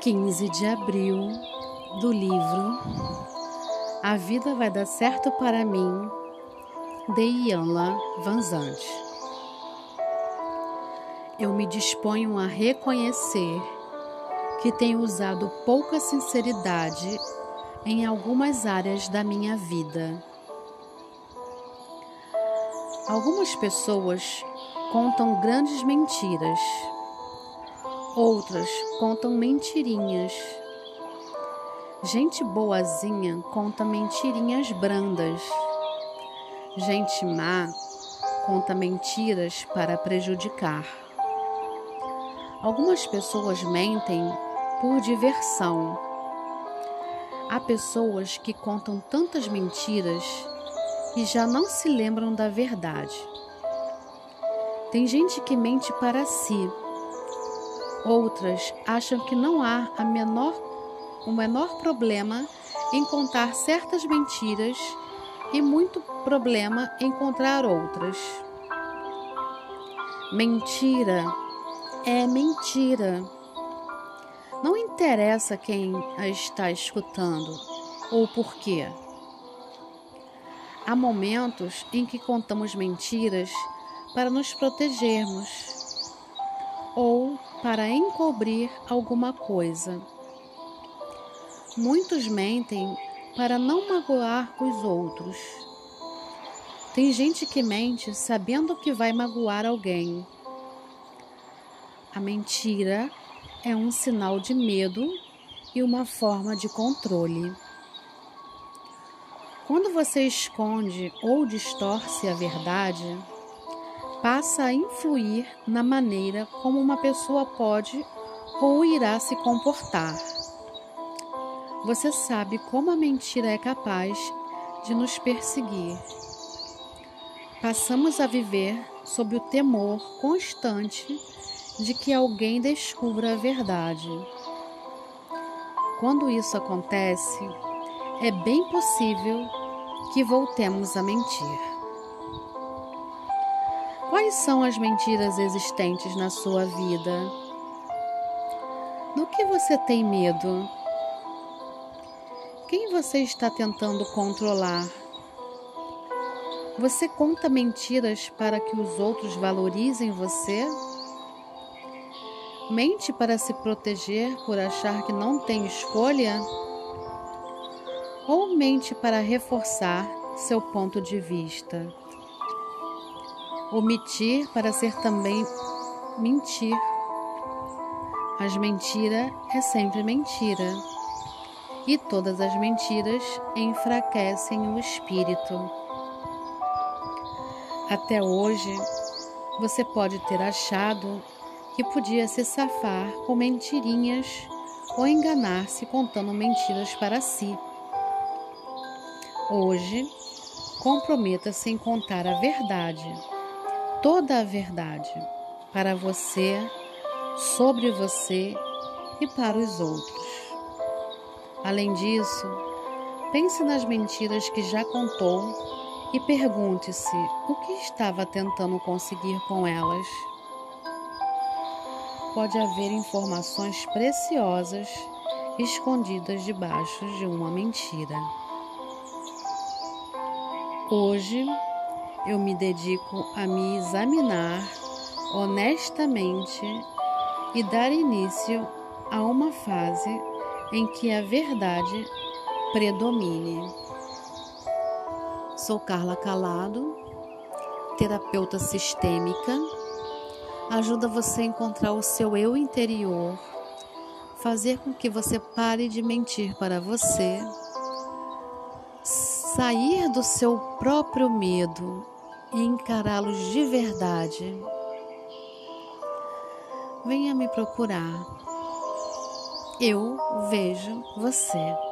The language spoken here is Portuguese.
15 de abril do livro A Vida Vai Dar Certo para Mim, de Ianla Vanzante. Eu me disponho a reconhecer que tenho usado pouca sinceridade em algumas áreas da minha vida. Algumas pessoas contam grandes mentiras Outras contam mentirinhas. Gente boazinha conta mentirinhas brandas. Gente má conta mentiras para prejudicar. Algumas pessoas mentem por diversão. Há pessoas que contam tantas mentiras e já não se lembram da verdade. Tem gente que mente para si Outras acham que não há a menor, o menor problema em contar certas mentiras e muito problema em encontrar outras. Mentira é mentira. Não interessa quem a está escutando ou por quê. Há momentos em que contamos mentiras para nos protegermos ou para encobrir alguma coisa. Muitos mentem para não magoar os outros. Tem gente que mente sabendo que vai magoar alguém. A mentira é um sinal de medo e uma forma de controle. Quando você esconde ou distorce a verdade, passa a influir na maneira como uma pessoa pode ou irá se comportar. Você sabe como a mentira é capaz de nos perseguir. Passamos a viver sob o temor constante de que alguém descubra a verdade. Quando isso acontece, é bem possível que voltemos a mentir. Quais são as mentiras existentes na sua vida? Do que você tem medo? Quem você está tentando controlar? Você conta mentiras para que os outros valorizem você? Mente para se proteger por achar que não tem escolha? Ou mente para reforçar seu ponto de vista? Omitir para ser também mentir. As mentiras é sempre mentira. E todas as mentiras enfraquecem o espírito. Até hoje, você pode ter achado que podia se safar com mentirinhas ou enganar-se contando mentiras para si. Hoje, comprometa-se em contar a verdade toda a verdade para você, sobre você e para os outros. Além disso, pense nas mentiras que já contou e pergunte-se o que estava tentando conseguir com elas. Pode haver informações preciosas escondidas debaixo de uma mentira. Hoje, eu me dedico a me examinar honestamente e dar início a uma fase em que a verdade predomine. Sou Carla Calado, terapeuta sistêmica. Ajuda você a encontrar o seu eu interior, fazer com que você pare de mentir para você, sair do seu próprio medo e encará-los de verdade, venha me procurar. Eu vejo você.